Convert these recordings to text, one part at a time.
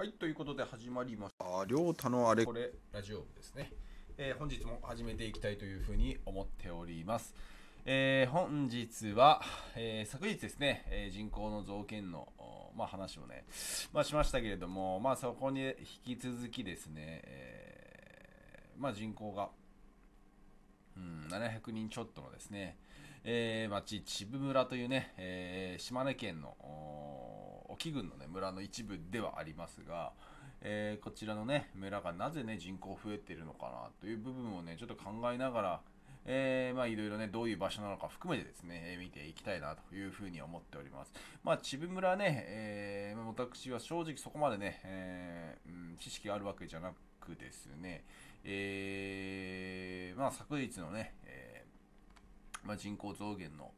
はい、ということで始まりました。りょうたのあれこれラジオ部ですね、えー本日も始めていきたいというふうに思っております。えー本日は、えー昨日ですね、え人口の増減の、まあ、話をね、まあ、しましたけれども、まあ、そこに引き続きですね、えまあ、人口が、うん、700人ちょっとのですね、えー町、秩父村というね、え島根県の沖郡の、ね、村の一部ではありますが、えーこちらのね、村がなぜね、人口増えてるのかなという部分をね、ちょっと考えながら、えーまあいろいろね、どういう場所なのか含めてですね、えー見ていきたいなというふうに思っております。まあ、秩父村ね、えー私は正直そこまでね、えーうん知識があるわけじゃなくですね、えーまあ昨日のね、えーまあ、人口増減の、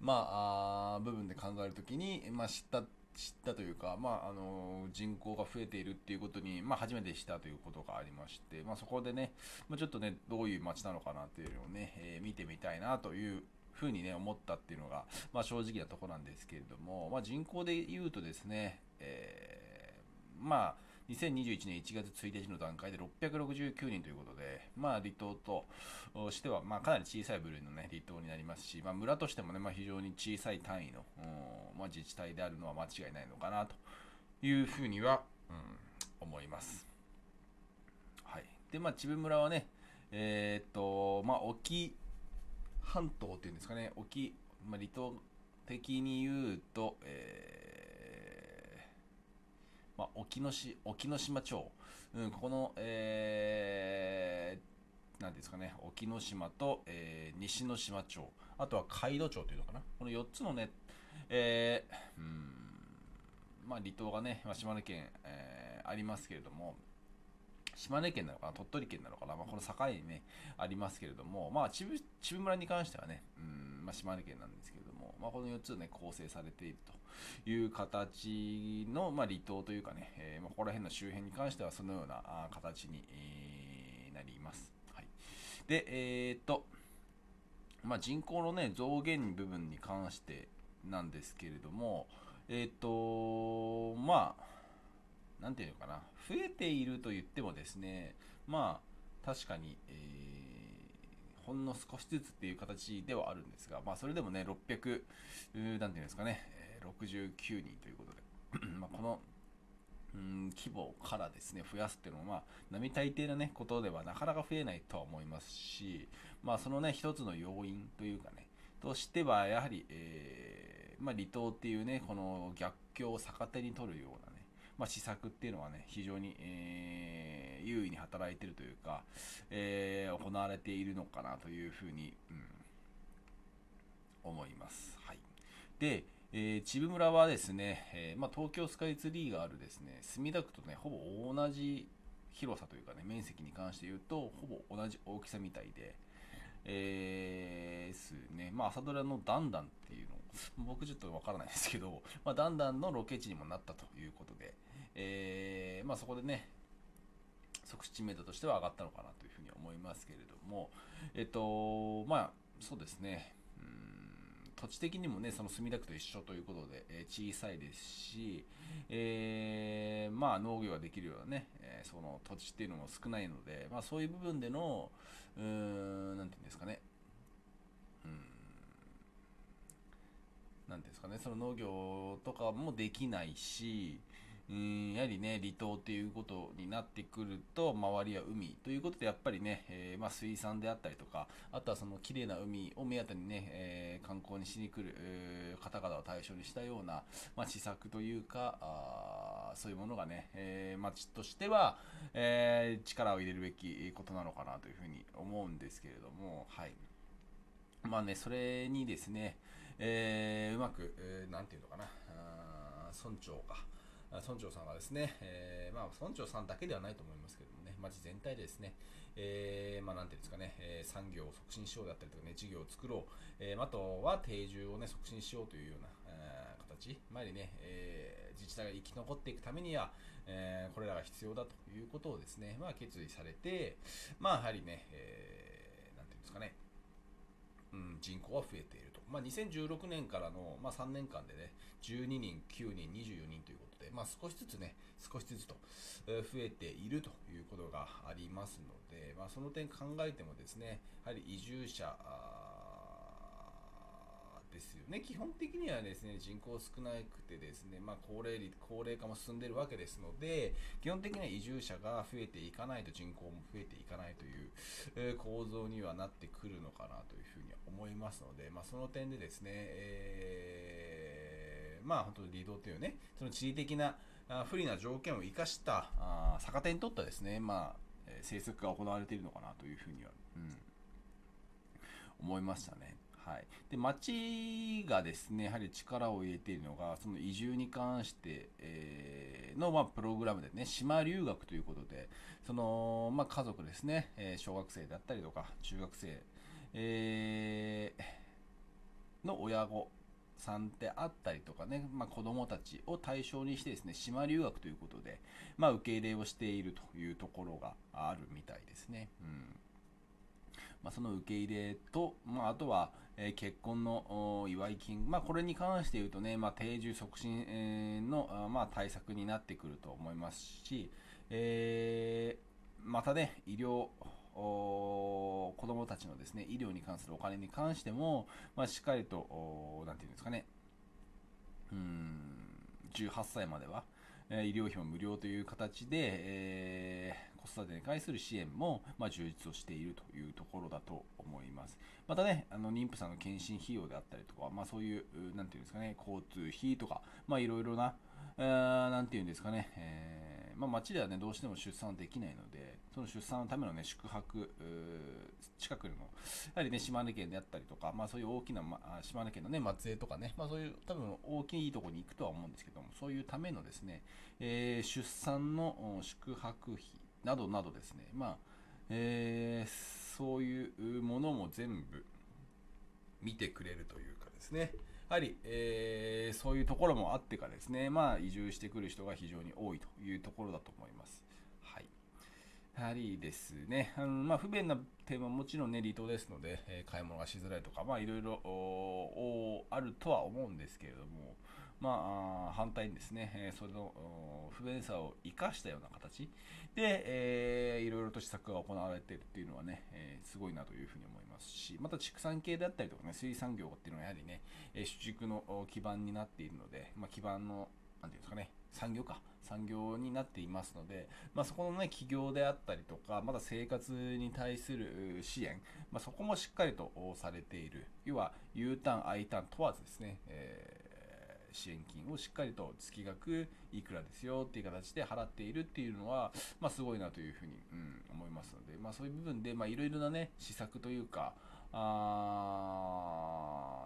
まあ、あ部分で考えるときに、まあ、知った知ったというか、まああの人口が増えているっていうことに、まあ、初めて知ったということがありまして、まあ、そこでね、まあ、ちょっとねどういう街なのかなっていうのをね、えー見てみたいなというふうにね思ったっていうのが、まあ、正直なとこなんですけれども、まあ、人口で言うとですね、えーまあ2021年1月1日の段階で669人ということで、まあ、離島としては、まあ、かなり小さい部類の、ね、離島になりますし、まあ、村としても、ねまあ、非常に小さい単位の、まあ、自治体であるのは間違いないのかなというふうには、うん、思います。はい、で、まあ、秩父村はね、えーっと、まあ、沖半島っていうんですかね、沖、まあ、離島的に言うと、えーまあ、沖ノし沖ノ島町、うん、ここの、えー、なんですかね、沖ノ島と、えー西ノ島町、あとは海戸町というのかな、この4つのね、えーうんまあ、離島がね、まあ、島根県、えーありますけれども、島根県なのかな、鳥取県なのかな、まあ、この境にね、ありますけれども、まあ、秩父村に関してはね、うんまあ、島根県なんですけど、まあ、この4つね、構成されているという形の、まあ、離島というかね、えーまあ、ここら辺の周辺に関しては、そのような形に、えーなります。はい、で、えーっと、まあ、人口のね、増減部分に関してなんですけれども、えーっと、まあ、なんていうのかな、増えていると言ってもですね、まあ、確かに、えーほんの少しずつっていう形ではあるんですが、まあ、それでもね、600、うーなんていうんですかね、え69人ということで、まあこの、うん規模からですね、増やすっていうのは、まあ、並大抵なね、ことではなかなか増えないとは思いますし、まあ、そのね、一つの要因というかね、としては、やはり、えーまあ、離島っていうね、この逆境を逆手に取るような、まあ、施策っていうのはね、非常に、えー優位に働いてるというか、えー行われているのかなというふうに、うん思います。はい。で、えー、秩父村はですね、えーまあ、東京スカイツリーがあるですね、墨田区とね、ほぼ同じ広さというかね、面積に関して言うと、ほぼ同じ大きさみたいで、えー、すね、まあ、朝ドラのダンダンっていうの、僕ちょっとわからないですけど、まあ、ダンダンのロケ地にもなったということで、えーまあ、そこでね、即知名度としては上がったのかなというふうに思いますけれども、えっと、まあ、そうですね、うん土地的にもね、その墨田区と一緒ということで、えー小さいですし、えーまあ、農業ができるようなね、えーその土地っていうのも少ないので、まあ、そういう部分での、うーん、なんていうんですかね、うーん、なんていうんですかね、その農業とかもできないし、うんやはりね、離島っていうことになってくると、周りは海ということで、やっぱりね、えーまあ、水産であったりとか、あとはその綺麗な海を目当てにね、えー観光にしに来る、方々を対象にしたような、まあ、施策というか、あそういうものがね、えー町としては、え力を入れるべきことなのかなというふうに思うんですけれども、はい。まあね、それにですね、えーうまく、えーなんていうのかな、あ村長か、村長さんがですね、えーまあ、村長さんだけではないと思いますけどもね、町全体でですね、えーまあ、なんていうんですかね、えー産業を促進しようだったりとかね、事業を作ろう、えーあとは定住をね、促進しようというような、えー形、まりね、えー自治体が生き残っていくためには、えーこれらが必要だということをですね、まあ、決意されて、まあ、やはりね、えーなんていうんですかね、うん、人口は増えていると。まあ、2016年からの、まあ、3年間でね、12人、9人、24人ということで、まあ、少しずつね、少しずつと増えているということがありますので、まあ、その点考えてもですね、やはり移住者、ですよね。基本的にはですね、人口少なくてですね、まあ、高齢率、高齢化も進んでいるわけですので、基本的には移住者が増えていかないと人口も増えていかないという、え構造にはなってくるのかなというふうに思いますので、まあ、その点でですね、えー、まあ、本当に離島というね、その地理的な不利な条件を生かしたあ逆手に取ったですね、まあ、政策が行われているのかなというふうには、うん、思いましたね。はい、で町がですねやはり力を入れているのがその移住に関して、えー、の、まあ、プログラムでね島留学ということでその、まあ、家族ですね、えー、小学生だったりとか中学生、えー、の親御さんであったりとかね、まあ、子供たちを対象にしてですね島留学ということで、まあ、受け入れをしているというところがあるみたいですね。うんまあ、その受け入れと、まあ、あとは、え、結婚の祝い金、まあ、これに関して言うとね、まあ、定住促進、の、まあ、対策になってくると思いますし、えー、またね、医療、子供たちのですね、医療に関するお金に関しても、まあ、しっかりと、なんていうんですかね、うん、18歳までは、え医療費も無料という形で、えー、子育てに関する支援も、ま、充実をしているというところだと思います。またね、あの妊婦さんの検診費用であったりとか、まあ、そういう、なんていうんですかね、交通費とか、まあ、いろいろな、なんていうんですかね、えー、まあ、町ではね、どうしても出産できないので、その出産のためのね、宿泊、近くの、やはりね、島根県であったりとか、まあそういう大きな、ま、島根県のね、松江とかね、まあそういう多分大きいところに行くとは思うんですけども、そういうためのですね、えー、出産の宿泊費などなどですね、まあ、えー、そういうものも全部見てくれるというかですね、やはり、えー、そういうところもあってかですね、まあ移住してくる人が非常に多いというところだと思います。はい。やはりですね、あのまあ、不便な点はもちろんね、離島ですので、えー、買い物がしづらいとか、まあ、いろいろあるとは思うんですけれども、まあ、反対にですね、えー、その不便さを生かしたような形で、えー、いろいろと施策が行われているっていうのはね、えー、すごいなというふうに思いますし、また畜産系であったりとかね、水産業っていうのはやはりね、え主軸の基盤になっているので、まあ、基盤の、なんていうんですかね、産業か、産業になっていますので、まあ、そこのね、企業であったりとか、まだ生活に対する支援、まあ、そこもしっかりとされている。要は、U ターン、I ターン問わずですね、えー、支援金をしっかりと月額いくらですよっていう形で払っているっていうのは、まあ、すごいなというふうに、うん、思いますので、まあ、そういう部分で、まあ、いろいろなね、施策というか、あ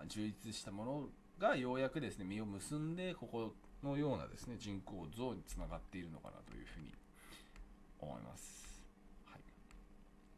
充実したものがようやくですね、実を結んで、ここのようなですね人口増につながっているのかなというふうに思います。はい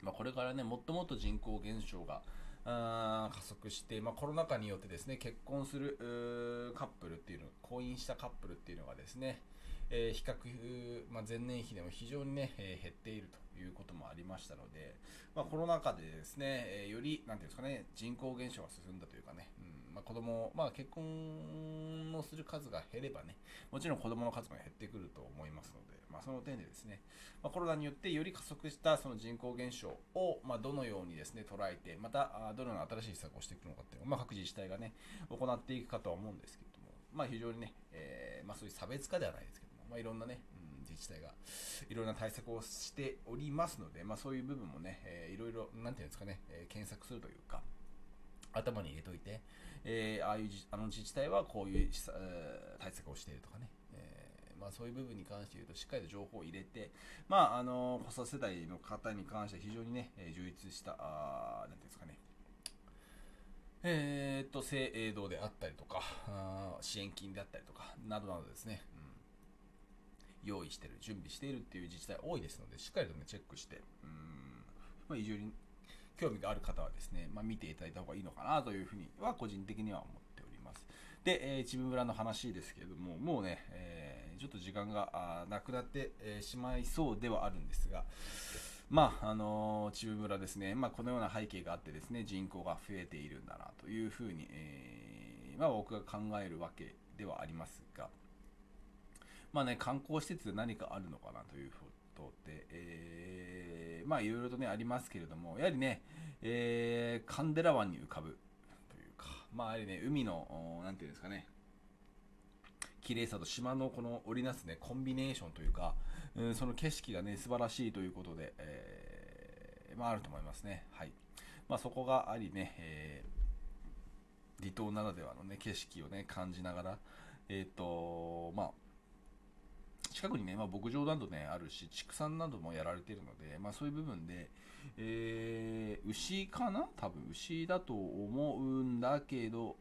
まあ、これからねもっともっと人口減少が加速して、まあ、コロナ禍によってですね結婚するカップルっていうの婚姻したカップルっていうのがですね、えー、比較、まあ、前年比でも非常にね、えー、減っているということもありましたので、まあ、コロナ禍でですね、え、より、なんていうんですかね、人口減少が進んだというかね、まあ、子供、まあ、結婚をする数が減ればね、もちろん子供の数も減ってくると思いますので、まあ、その点でですね、まあ、コロナによってより加速したその人口減少を、まあ、どのようにですね、捉えて、また、どのような新しい施策をしていくのかっていうのを、まあ、各自治体がね、行っていくかとは思うんですけれども、まあ、非常にね、えー、まあ、そういう差別化ではないですけども、まあ、いろんなね、うん、自治体がいろんな対策をしておりますので、まあ、そういう部分もね、えー、いろいろ、なんていうんですかね、えー、検索するというか、頭に入れといて、えー、ああいうあの自治体はこういう、えー、対策をしているとかね、えー、まあ、そういう部分に関して言うとしっかりと情報を入れて、まあ、あの子育て世代の方に関しては非常にね、え充実したあなんていうんですかね。えー、っと制度であったりとかあ支援金であったりとかなどなどですね、うん、用意してる準備しているっていう自治体多いですのでしっかりとねチェックしてうん、まあ、移住に興味がある方はですね、まあ、見ていただいた方がいいのかなというふうには個人的には思っております。で、えー、チム村の話ですけれども、もうね、えー、ちょっと時間がなくなって、えー、しまいそうではあるんですが、まあ、あのー、秩父村ですね、まあ、このような背景があってですね、人口が増えているんだなというふうに、えー、まあ、僕が考えるわけではありますが、まあね、観光施設で何かあるのかなということで、えー、まあ、いろいろとね、ありますけれども、やはりね、えー、カンデラ湾に浮かぶというか、まあ、やはりね、海の、なんていうんですかね、綺麗さと島のこの織りなすね、コンビネーションというか、うん、その景色がね、素晴らしいということで、えー、まあ、あると思いますね。はい。まあ、そこがありね、えー、離島ならではのね、景色をね、感じながら、えっ、ー、と、まあ、近くにね、まあ、牧場などね、あるし、畜産などもやられているので、まあ、そういう部分で、えー、牛かな？多分、牛だと思うんだけど、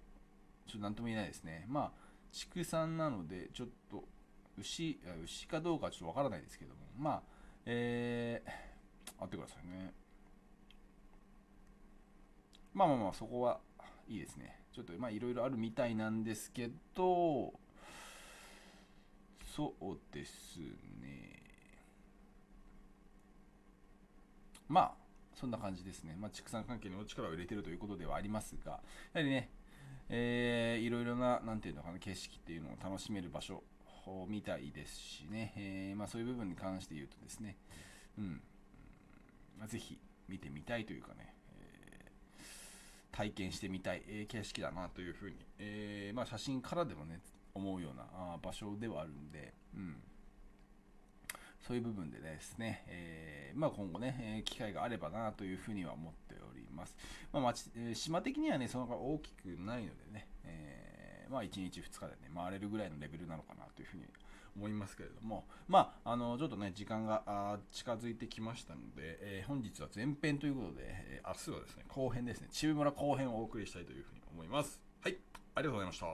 ちょっと何とも言えないですね。まあ、畜産なので、ちょっと牛、牛かどうかちょっとわからないですけども、まあ、えー、待ってくださいね。まあまあまあ、そこはいいですね。ちょっと、まあ、いろいろあるみたいなんですけど、そうですね。まあ、そんな感じですね。まあ、畜産関係にお力を入れてるということではありますが、やはりね、えー、いろいろな、なんていうのかな、景色っていうのを楽しめる場所みたいですしね、えー、まあ、そういう部分に関して言うとですね、うん、まあ、ぜひ見てみたいというかね、えー、体験してみたい、えー、景色だなというふうに、えまあ、写真からでもね、思うようなあ場所ではあるんで、うん、そういう部分でですね、えー、まあ、今後ね、え機会があればなというふうには思っております。まあ、町島的にはね、そのが大きくないのでね、えー、まあ、1日2日でね、回れるぐらいのレベルなのかなというふうに思いますけれども、まあ、あの、ちょっとね、時間が近づいてきましたので、えー、本日は前編ということで、えー、明日はですね、後編ですね、中村後編をお送りしたいというふうに思います。はい、ありがとうございました。